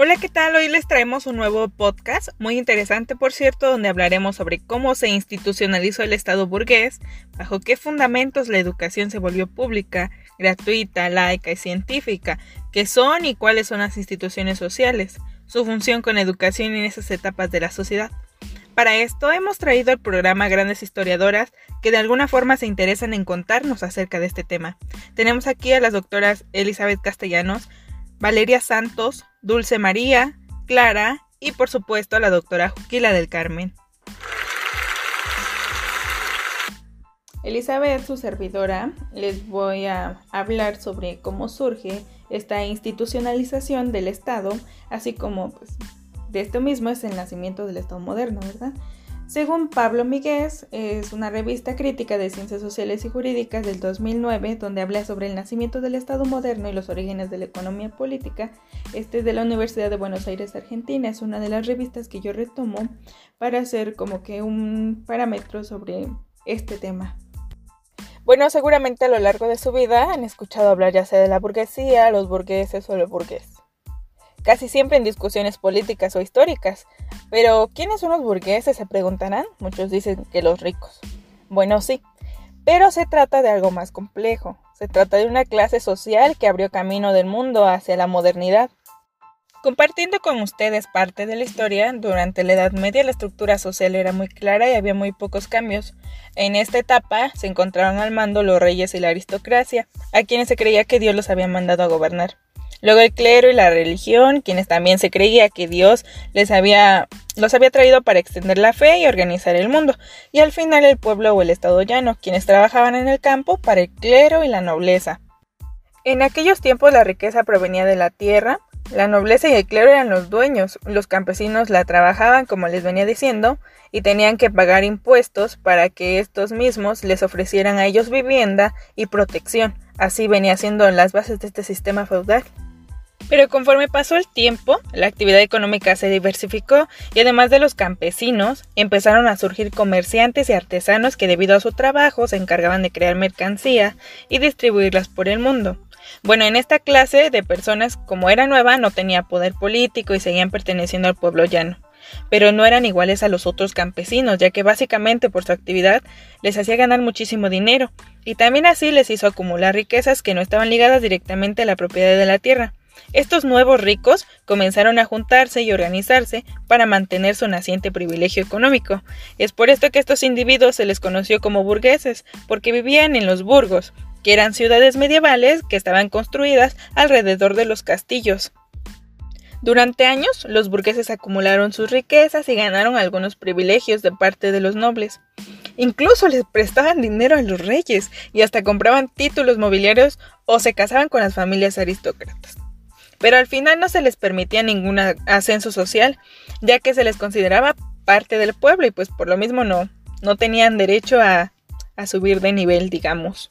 Hola, ¿qué tal? Hoy les traemos un nuevo podcast, muy interesante por cierto, donde hablaremos sobre cómo se institucionalizó el Estado burgués, bajo qué fundamentos la educación se volvió pública, gratuita, laica y científica, qué son y cuáles son las instituciones sociales, su función con educación en esas etapas de la sociedad. Para esto hemos traído al programa grandes historiadoras que de alguna forma se interesan en contarnos acerca de este tema. Tenemos aquí a las doctoras Elizabeth Castellanos, Valeria Santos, Dulce María, Clara y por supuesto a la doctora Juquila del Carmen. Elizabeth, su servidora, les voy a hablar sobre cómo surge esta institucionalización del Estado, así como pues, de esto mismo es el nacimiento del Estado moderno, ¿verdad? Según Pablo Miguez, es una revista crítica de ciencias sociales y jurídicas del 2009 donde habla sobre el nacimiento del Estado moderno y los orígenes de la economía política. Este es de la Universidad de Buenos Aires, Argentina. Es una de las revistas que yo retomo para hacer como que un parámetro sobre este tema. Bueno, seguramente a lo largo de su vida han escuchado hablar ya sea de la burguesía, los burgueses o los burgueses casi siempre en discusiones políticas o históricas. Pero, ¿quiénes son los burgueses? Se preguntarán. Muchos dicen que los ricos. Bueno, sí, pero se trata de algo más complejo. Se trata de una clase social que abrió camino del mundo hacia la modernidad. Compartiendo con ustedes parte de la historia, durante la Edad Media la estructura social era muy clara y había muy pocos cambios. En esta etapa se encontraron al mando los reyes y la aristocracia, a quienes se creía que Dios los había mandado a gobernar. Luego el clero y la religión, quienes también se creía que Dios les había, los había traído para extender la fe y organizar el mundo. Y al final el pueblo o el estado llano, quienes trabajaban en el campo para el clero y la nobleza. En aquellos tiempos la riqueza provenía de la tierra, la nobleza y el clero eran los dueños, los campesinos la trabajaban como les venía diciendo, y tenían que pagar impuestos para que estos mismos les ofrecieran a ellos vivienda y protección. Así venía siendo las bases de este sistema feudal. Pero conforme pasó el tiempo, la actividad económica se diversificó y además de los campesinos, empezaron a surgir comerciantes y artesanos que debido a su trabajo se encargaban de crear mercancía y distribuirlas por el mundo. Bueno, en esta clase de personas, como era nueva, no tenía poder político y seguían perteneciendo al pueblo llano. Pero no eran iguales a los otros campesinos, ya que básicamente por su actividad les hacía ganar muchísimo dinero, y también así les hizo acumular riquezas que no estaban ligadas directamente a la propiedad de la tierra. Estos nuevos ricos comenzaron a juntarse y organizarse para mantener su naciente privilegio económico. Es por esto que estos individuos se les conoció como burgueses, porque vivían en los burgos, que eran ciudades medievales que estaban construidas alrededor de los castillos. Durante años, los burgueses acumularon sus riquezas y ganaron algunos privilegios de parte de los nobles. Incluso les prestaban dinero a los reyes y hasta compraban títulos mobiliarios o se casaban con las familias aristócratas pero al final no se les permitía ningún ascenso social, ya que se les consideraba parte del pueblo y pues por lo mismo no, no tenían derecho a, a subir de nivel, digamos.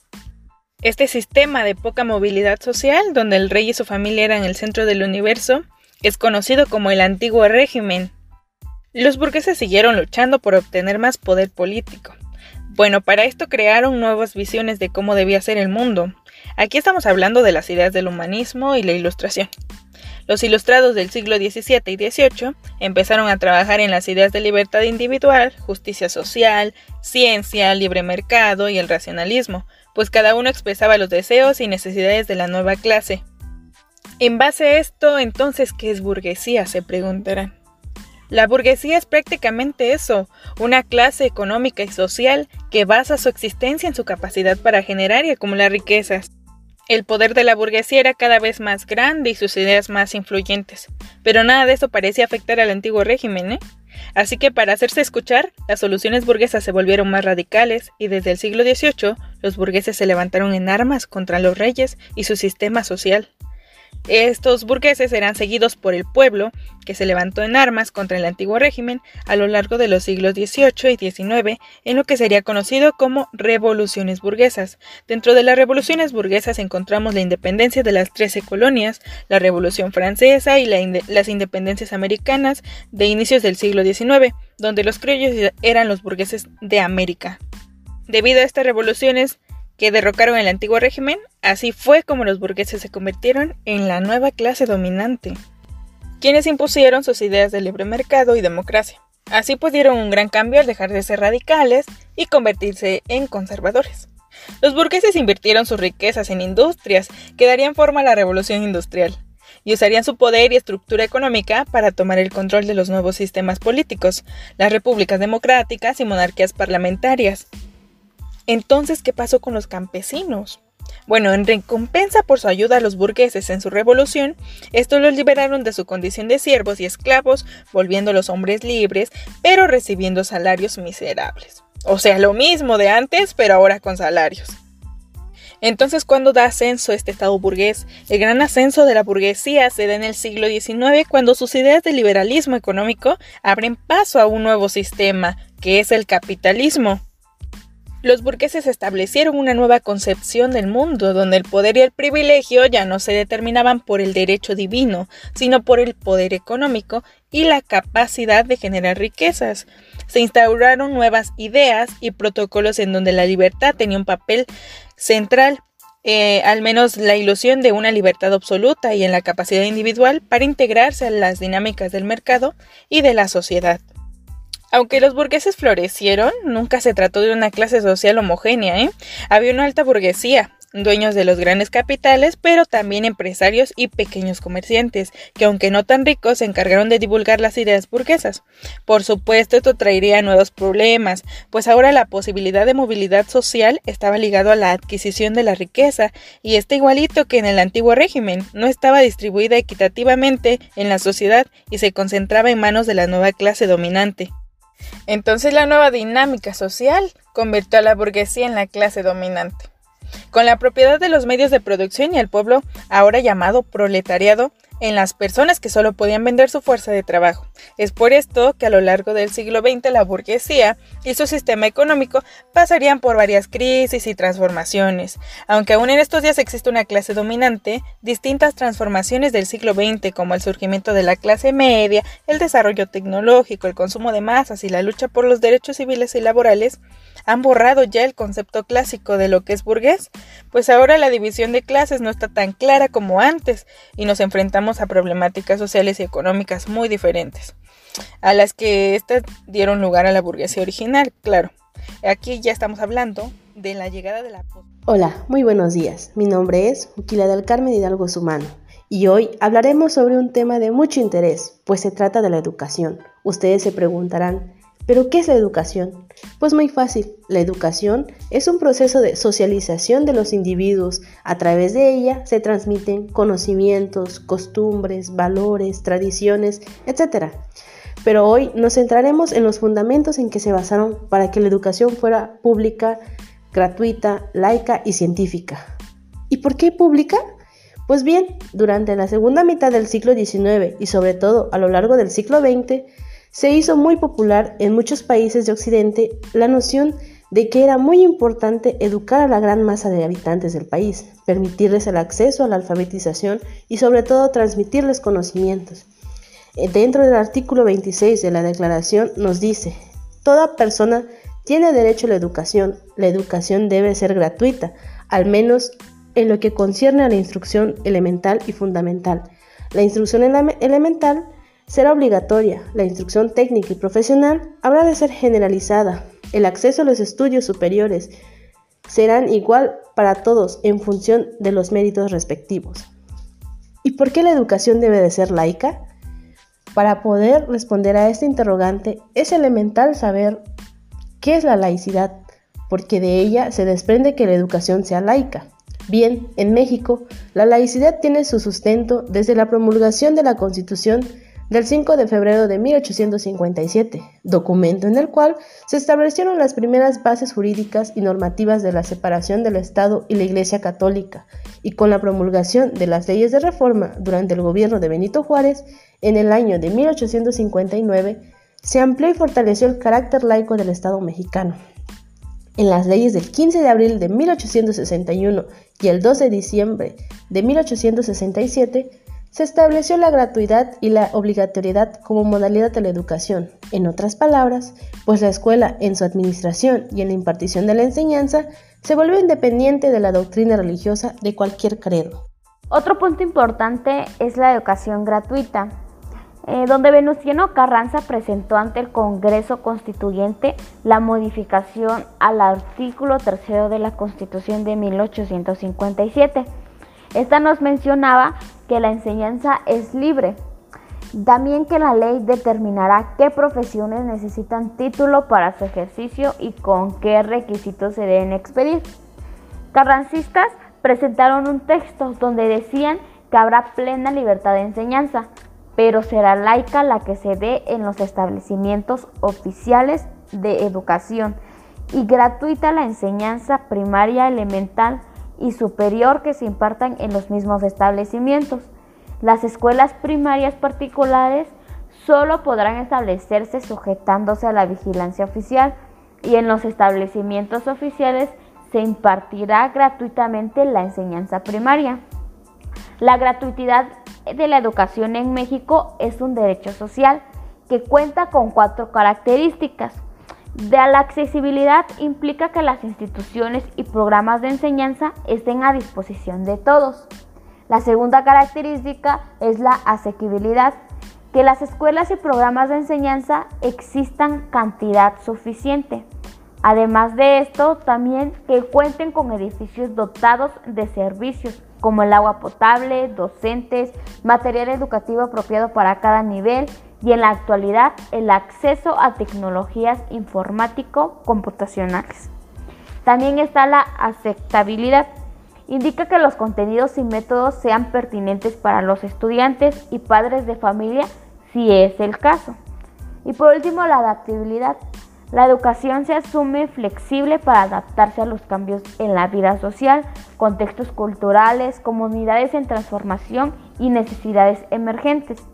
Este sistema de poca movilidad social, donde el rey y su familia eran el centro del universo, es conocido como el antiguo régimen. Los burgueses siguieron luchando por obtener más poder político. Bueno, para esto crearon nuevas visiones de cómo debía ser el mundo, Aquí estamos hablando de las ideas del humanismo y la ilustración. Los ilustrados del siglo XVII y XVIII empezaron a trabajar en las ideas de libertad individual, justicia social, ciencia, libre mercado y el racionalismo, pues cada uno expresaba los deseos y necesidades de la nueva clase. En base a esto, entonces, ¿qué es burguesía? se preguntarán. La burguesía es prácticamente eso, una clase económica y social que basa su existencia en su capacidad para generar y acumular riquezas. El poder de la burguesía era cada vez más grande y sus ideas más influyentes, pero nada de eso parecía afectar al antiguo régimen, ¿eh? Así que para hacerse escuchar, las soluciones burguesas se volvieron más radicales y desde el siglo XVIII los burgueses se levantaron en armas contra los reyes y su sistema social. Estos burgueses eran seguidos por el pueblo, que se levantó en armas contra el antiguo régimen a lo largo de los siglos XVIII y XIX, en lo que sería conocido como revoluciones burguesas. Dentro de las revoluciones burguesas encontramos la independencia de las trece colonias, la Revolución Francesa y las independencias americanas de inicios del siglo XIX, donde los criollos eran los burgueses de América. Debido a estas revoluciones, que derrocaron el antiguo régimen, así fue como los burgueses se convirtieron en la nueva clase dominante. quienes impusieron sus ideas de libre mercado y democracia. Así pudieron un gran cambio al dejar de ser radicales y convertirse en conservadores. Los burgueses invirtieron sus riquezas en industrias que darían forma a la revolución industrial y usarían su poder y estructura económica para tomar el control de los nuevos sistemas políticos, las repúblicas democráticas y monarquías parlamentarias. Entonces, ¿qué pasó con los campesinos? Bueno, en recompensa por su ayuda a los burgueses en su revolución, estos los liberaron de su condición de siervos y esclavos, volviéndolos hombres libres, pero recibiendo salarios miserables. O sea, lo mismo de antes, pero ahora con salarios. Entonces, ¿cuándo da ascenso este Estado burgués? El gran ascenso de la burguesía se da en el siglo XIX cuando sus ideas de liberalismo económico abren paso a un nuevo sistema, que es el capitalismo. Los burgueses establecieron una nueva concepción del mundo, donde el poder y el privilegio ya no se determinaban por el derecho divino, sino por el poder económico y la capacidad de generar riquezas. Se instauraron nuevas ideas y protocolos en donde la libertad tenía un papel central, eh, al menos la ilusión de una libertad absoluta y en la capacidad individual para integrarse a las dinámicas del mercado y de la sociedad. Aunque los burgueses florecieron, nunca se trató de una clase social homogénea, ¿eh? Había una alta burguesía, dueños de los grandes capitales, pero también empresarios y pequeños comerciantes, que aunque no tan ricos, se encargaron de divulgar las ideas burguesas. Por supuesto, esto traería nuevos problemas, pues ahora la posibilidad de movilidad social estaba ligado a la adquisición de la riqueza, y está igualito que en el antiguo régimen, no estaba distribuida equitativamente en la sociedad y se concentraba en manos de la nueva clase dominante. Entonces la nueva dinámica social convirtió a la burguesía en la clase dominante. Con la propiedad de los medios de producción y el pueblo, ahora llamado proletariado, en las personas que solo podían vender su fuerza de trabajo. Es por esto que a lo largo del siglo XX la burguesía y su sistema económico pasarían por varias crisis y transformaciones. Aunque aún en estos días existe una clase dominante, distintas transformaciones del siglo XX como el surgimiento de la clase media, el desarrollo tecnológico, el consumo de masas y la lucha por los derechos civiles y laborales han borrado ya el concepto clásico de lo que es burgués, pues ahora la división de clases no está tan clara como antes y nos enfrentamos a problemáticas sociales y económicas muy diferentes, a las que éstas dieron lugar a la burguesía original, claro. Aquí ya estamos hablando de la llegada de la... Hola, muy buenos días. Mi nombre es Uquila del Carmen Hidalgo Sumano y hoy hablaremos sobre un tema de mucho interés, pues se trata de la educación. Ustedes se preguntarán, ¿Pero qué es la educación? Pues muy fácil, la educación es un proceso de socialización de los individuos. A través de ella se transmiten conocimientos, costumbres, valores, tradiciones, etc. Pero hoy nos centraremos en los fundamentos en que se basaron para que la educación fuera pública, gratuita, laica y científica. ¿Y por qué pública? Pues bien, durante la segunda mitad del siglo XIX y sobre todo a lo largo del siglo XX, se hizo muy popular en muchos países de Occidente la noción de que era muy importante educar a la gran masa de habitantes del país, permitirles el acceso a la alfabetización y sobre todo transmitirles conocimientos. Eh, dentro del artículo 26 de la Declaración nos dice, toda persona tiene derecho a la educación, la educación debe ser gratuita, al menos en lo que concierne a la instrucción elemental y fundamental. La instrucción elemental será obligatoria, la instrucción técnica y profesional habrá de ser generalizada, el acceso a los estudios superiores serán igual para todos en función de los méritos respectivos. ¿Y por qué la educación debe de ser laica? Para poder responder a este interrogante es elemental saber qué es la laicidad, porque de ella se desprende que la educación sea laica. Bien, en México, la laicidad tiene su sustento desde la promulgación de la Constitución del 5 de febrero de 1857, documento en el cual se establecieron las primeras bases jurídicas y normativas de la separación del Estado y la Iglesia Católica, y con la promulgación de las leyes de reforma durante el gobierno de Benito Juárez, en el año de 1859, se amplió y fortaleció el carácter laico del Estado mexicano. En las leyes del 15 de abril de 1861 y el 12 de diciembre de 1867, se estableció la gratuidad y la obligatoriedad como modalidad de la educación. En otras palabras, pues la escuela en su administración y en la impartición de la enseñanza se volvió independiente de la doctrina religiosa de cualquier credo. Otro punto importante es la educación gratuita. eh, donde Venustiano Carranza presentó ante el Congreso Constituyente la modificación al artículo tercero de la Constitución de 1857. Esta nos mencionaba que la enseñanza es libre, también que la ley determinará qué profesiones necesitan título para su ejercicio y con qué requisitos se deben expedir. Carrancistas presentaron un texto donde decían que habrá plena libertad de enseñanza, pero será laica la que se dé en los establecimientos oficiales de educación y gratuita la enseñanza primaria, elemental y superior que se impartan en los mismos establecimientos. Las escuelas primarias particulares solo podrán establecerse sujetándose a la vigilancia oficial y en los establecimientos oficiales se impartirá gratuitamente la enseñanza primaria. La gratuidad de la educación en México es un derecho social que cuenta con cuatro características. De la accesibilidad implica que las instituciones y programas de enseñanza estén a disposición de todos. La segunda característica es la asequibilidad, que las escuelas y programas de enseñanza existan cantidad suficiente. Además de esto, también que cuenten con edificios dotados de servicios como el agua potable, docentes, material educativo apropiado para cada nivel y en la actualidad el acceso a tecnologías informático-computacionales. También está la aceptabilidad. Indica que los contenidos y métodos sean pertinentes para los estudiantes y padres de familia si es el caso. Y por último, la adaptabilidad. La educación se asume flexible para adaptarse a los cambios en la vida social, contextos culturales, comunidades en transformación y necesidades emergentes.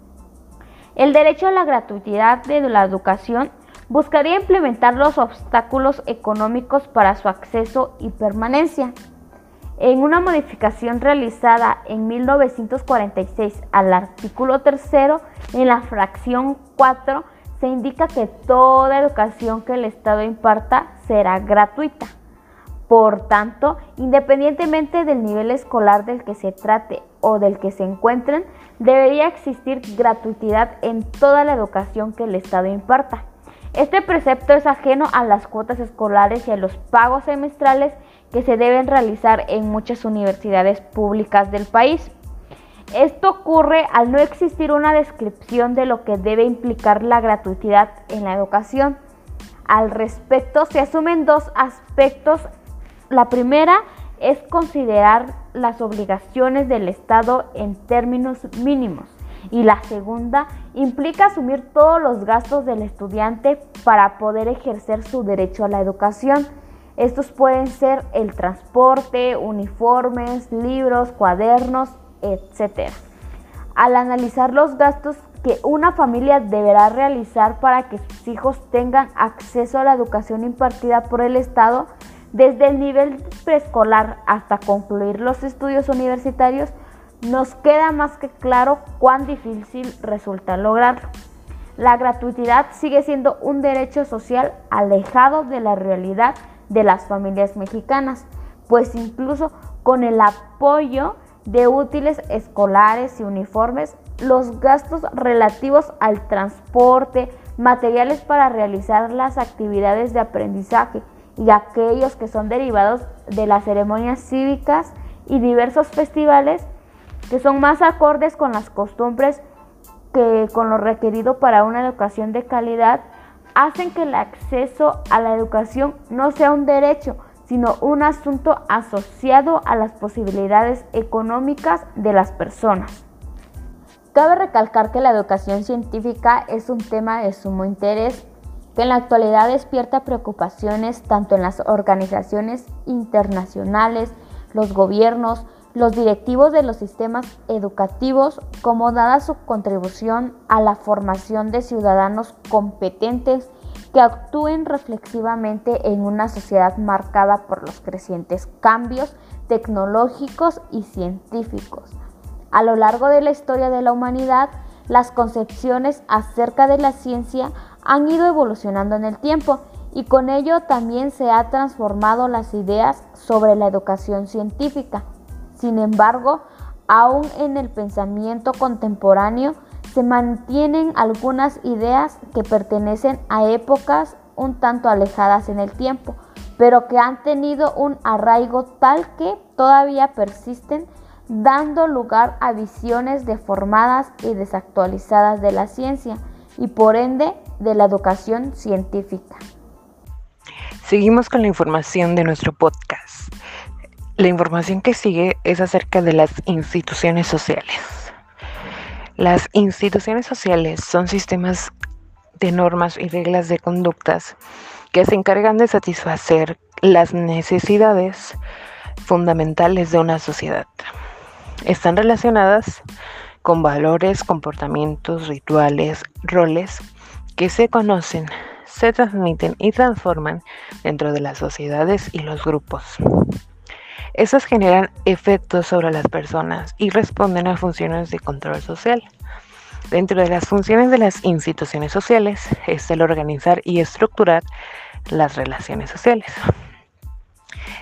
El derecho a la gratuidad de la educación buscaría implementar los obstáculos económicos para su acceso y permanencia. En una modificación realizada en 1946 al artículo 3 en la fracción 4 se indica que toda educación que el Estado imparta será gratuita. Por tanto, independientemente del nivel escolar del que se trate o del que se encuentren, debería existir gratuidad en toda la educación que el Estado imparta. Este precepto es ajeno a las cuotas escolares y a los pagos semestrales que se deben realizar en muchas universidades públicas del país. Esto ocurre al no existir una descripción de lo que debe implicar la gratuidad en la educación. Al respecto, se asumen dos aspectos. La primera es considerar las obligaciones del Estado en términos mínimos y la segunda implica asumir todos los gastos del estudiante para poder ejercer su derecho a la educación. Estos pueden ser el transporte, uniformes, libros, cuadernos, etc. Al analizar los gastos que una familia deberá realizar para que sus hijos tengan acceso a la educación impartida por el Estado, desde el nivel preescolar hasta concluir los estudios universitarios, nos queda más que claro cuán difícil resulta lograrlo. La gratuidad sigue siendo un derecho social alejado de la realidad de las familias mexicanas, pues incluso con el apoyo de útiles escolares y uniformes, los gastos relativos al transporte, materiales para realizar las actividades de aprendizaje y aquellos que son derivados de las ceremonias cívicas y diversos festivales que son más acordes con las costumbres que con lo requerido para una educación de calidad, hacen que el acceso a la educación no sea un derecho, sino un asunto asociado a las posibilidades económicas de las personas. Cabe recalcar que la educación científica es un tema de sumo interés que en la actualidad despierta preocupaciones tanto en las organizaciones internacionales, los gobiernos, los directivos de los sistemas educativos, como dada su contribución a la formación de ciudadanos competentes que actúen reflexivamente en una sociedad marcada por los crecientes cambios tecnológicos y científicos. A lo largo de la historia de la humanidad, las concepciones acerca de la ciencia han ido evolucionando en el tiempo y con ello también se han transformado las ideas sobre la educación científica. Sin embargo, aún en el pensamiento contemporáneo se mantienen algunas ideas que pertenecen a épocas un tanto alejadas en el tiempo, pero que han tenido un arraigo tal que todavía persisten, dando lugar a visiones deformadas y desactualizadas de la ciencia y por ende de la educación científica. Seguimos con la información de nuestro podcast. La información que sigue es acerca de las instituciones sociales. Las instituciones sociales son sistemas de normas y reglas de conductas que se encargan de satisfacer las necesidades fundamentales de una sociedad. Están relacionadas con valores, comportamientos, rituales, roles que se conocen, se transmiten y transforman dentro de las sociedades y los grupos. Esas generan efectos sobre las personas y responden a funciones de control social. Dentro de las funciones de las instituciones sociales es el organizar y estructurar las relaciones sociales.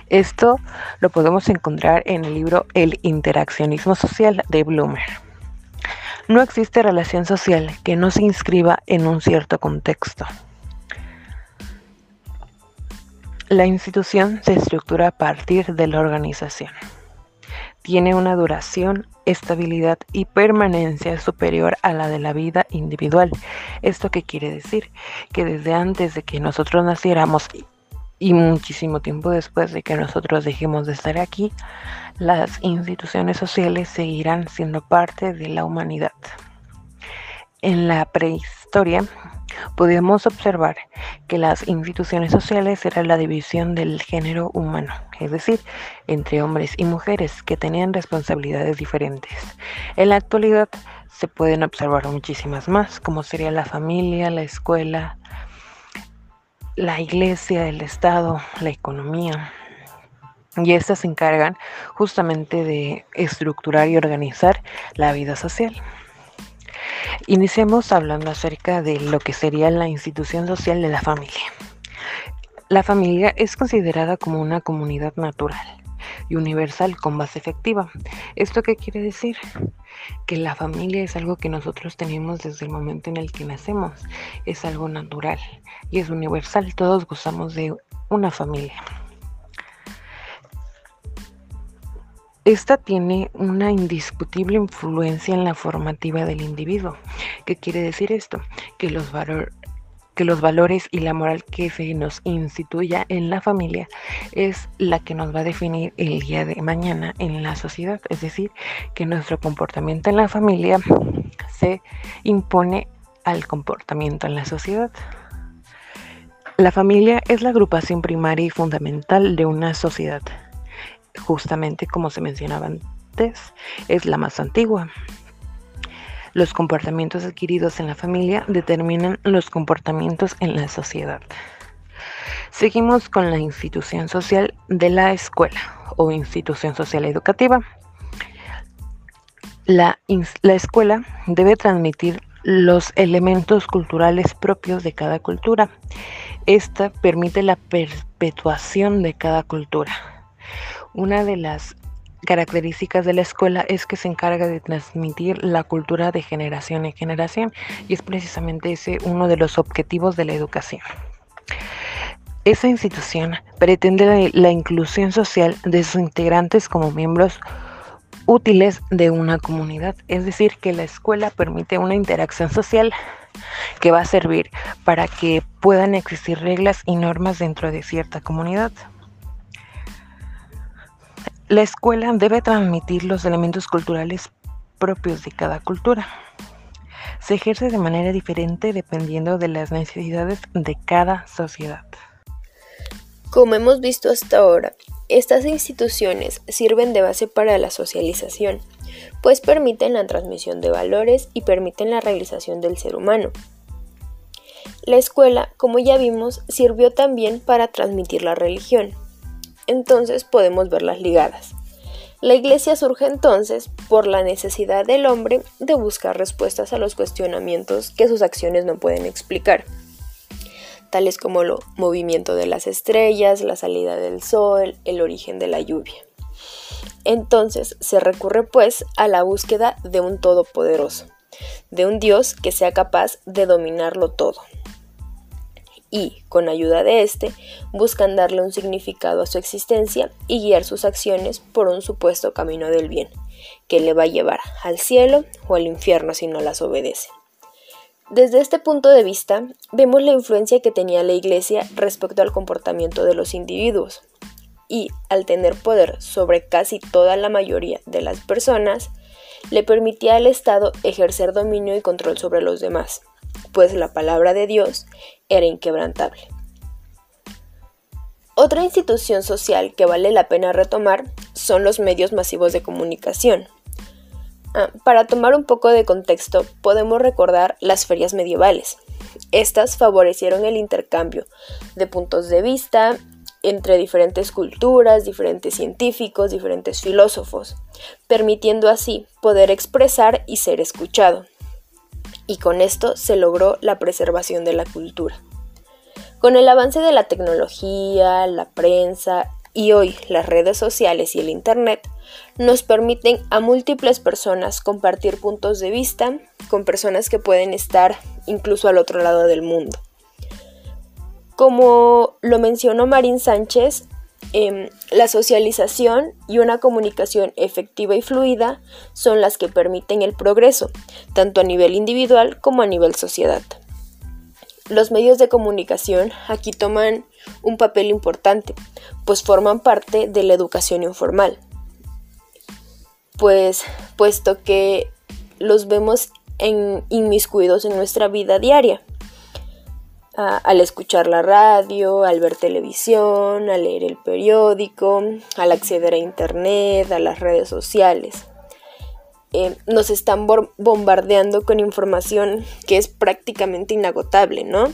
Esto lo podemos encontrar en el libro El interaccionismo social de Bloomer. No existe relación social que no se inscriba en un cierto contexto. La institución se estructura a partir de la organización. Tiene una duración, estabilidad y permanencia superior a la de la vida individual. ¿Esto qué quiere decir? Que desde antes de que nosotros naciéramos y muchísimo tiempo después de que nosotros dejemos de estar aquí, las instituciones sociales seguirán siendo parte de la humanidad. En la prehistoria, podemos observar que las instituciones sociales eran la división del género humano, es decir, entre hombres y mujeres que tenían responsabilidades diferentes. En la actualidad se pueden observar muchísimas más, como sería la familia, la escuela, la iglesia, el Estado, la economía. Y estas se encargan justamente de estructurar y organizar la vida social. Iniciemos hablando acerca de lo que sería la institución social de la familia. La familia es considerada como una comunidad natural y universal con base efectiva. ¿Esto qué quiere decir? Que la familia es algo que nosotros tenemos desde el momento en el que nacemos. Es algo natural y es universal. Todos gozamos de una familia. Esta tiene una indiscutible influencia en la formativa del individuo. ¿Qué quiere decir esto? Que los, que los valores y la moral que se nos instituya en la familia es la que nos va a definir el día de mañana en la sociedad. Es decir, que nuestro comportamiento en la familia se impone al comportamiento en la sociedad. La familia es la agrupación primaria y fundamental de una sociedad justamente como se mencionaba antes, es la más antigua. Los comportamientos adquiridos en la familia determinan los comportamientos en la sociedad. Seguimos con la institución social de la escuela o institución social educativa. La, la, escuela debe transmitir los elementos culturales propios de cada cultura. Esta permite la perpetuación de cada cultura. Una de las características de la escuela es que se encarga de transmitir la cultura de generación en generación y es precisamente ese uno de los objetivos de la educación. Esa institución pretende la inclusión social de sus integrantes como miembros útiles de una comunidad, es decir, que la escuela permite una interacción social que va a servir para que puedan existir reglas y normas dentro de cierta comunidad. La escuela debe transmitir los elementos culturales propios de cada cultura. Se ejerce de manera diferente dependiendo de las necesidades de cada sociedad. Como hemos visto hasta ahora, estas instituciones sirven de base para la socialización, pues permiten la transmisión de valores y permiten la realización del ser humano. La escuela, como ya vimos, sirvió también para transmitir la religión, entonces podemos verlas ligadas. La iglesia surge entonces por la necesidad del hombre de buscar respuestas a los cuestionamientos que sus acciones no pueden explicar, tales como el movimiento de las estrellas, la salida del sol, el origen de la lluvia. Entonces se recurre pues a la búsqueda de un todopoderoso, de un Dios que sea capaz de dominarlo todo. Y, con ayuda de éste, buscan darle un significado a su existencia y guiar sus acciones por un supuesto camino del bien, que le va a llevar al cielo o al infierno si no las obedece. Desde este punto de vista, vemos la influencia que tenía la Iglesia respecto al comportamiento de los individuos, y al tener poder sobre casi toda la mayoría de las personas, le permitía al Estado ejercer dominio y control sobre los demás, pues la palabra de Dios era inquebrantable. Otra institución social que vale la pena retomar son los medios masivos de comunicación, Ah, para tomar un poco de contexto, podemos recordar las ferias medievales. Estas favorecieron el intercambio de puntos de vista entre diferentes culturas, diferentes científicos, diferentes filósofos, permitiendo así poder expresar y ser escuchado. Y con esto se logró la preservación de la cultura. Con el avance de la tecnología, la prensa y hoy las redes sociales y el Internet nos permiten a múltiples personas compartir puntos de vista con personas que pueden estar incluso al otro lado del mundo. Como lo mencionó Marín Sánchez, em, la socialización y una comunicación efectiva y fluida son las que permiten el progreso, tanto a nivel individual como a nivel sociedad. Los medios de comunicación aquí toman un papel importante, pues forman parte de la educación informal. Pues puesto que los vemos en, inmiscuidos en nuestra vida diaria. Al escuchar la radio, al ver televisión, al leer el periódico, al acceder a internet, a las redes sociales. Eh, nos están bombardeando con información que es prácticamente inagotable, ¿no?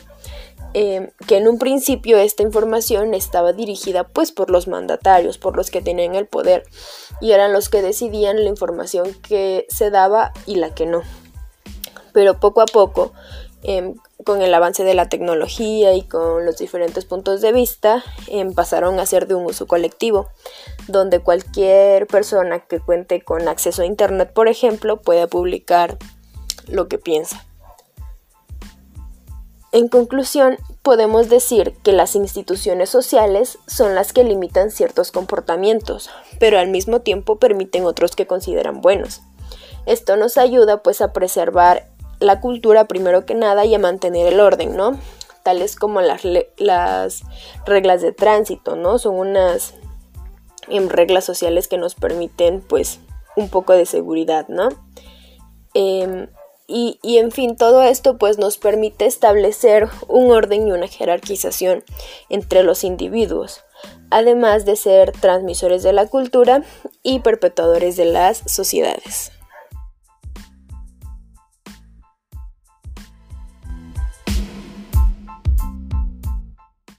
Eh, que en un principio esta información estaba dirigida pues por los mandatarios, por los que tenían el poder y eran los que decidían la información que se daba y la que no. Pero poco a poco, em, con el avance de la tecnología y con los diferentes puntos de vista, em, pasaron a ser de un uso colectivo, donde cualquier persona que cuente con acceso a Internet, por ejemplo, pueda publicar lo que piensa. En conclusión, podemos decir que las instituciones sociales son las que limitan ciertos comportamientos, pero al mismo tiempo permiten otros que consideran buenos. Esto nos ayuda pues a preservar la cultura primero que nada y a mantener el orden, ¿no? Tales como las, las reglas de tránsito, ¿no? Son unas em, reglas sociales que nos permiten pues un poco de seguridad, ¿no? Em, y, en fin, todo esto pues nos permite establecer un orden y una jerarquización entre los individuos, además de ser transmisores de la cultura y perpetuadores de las sociedades.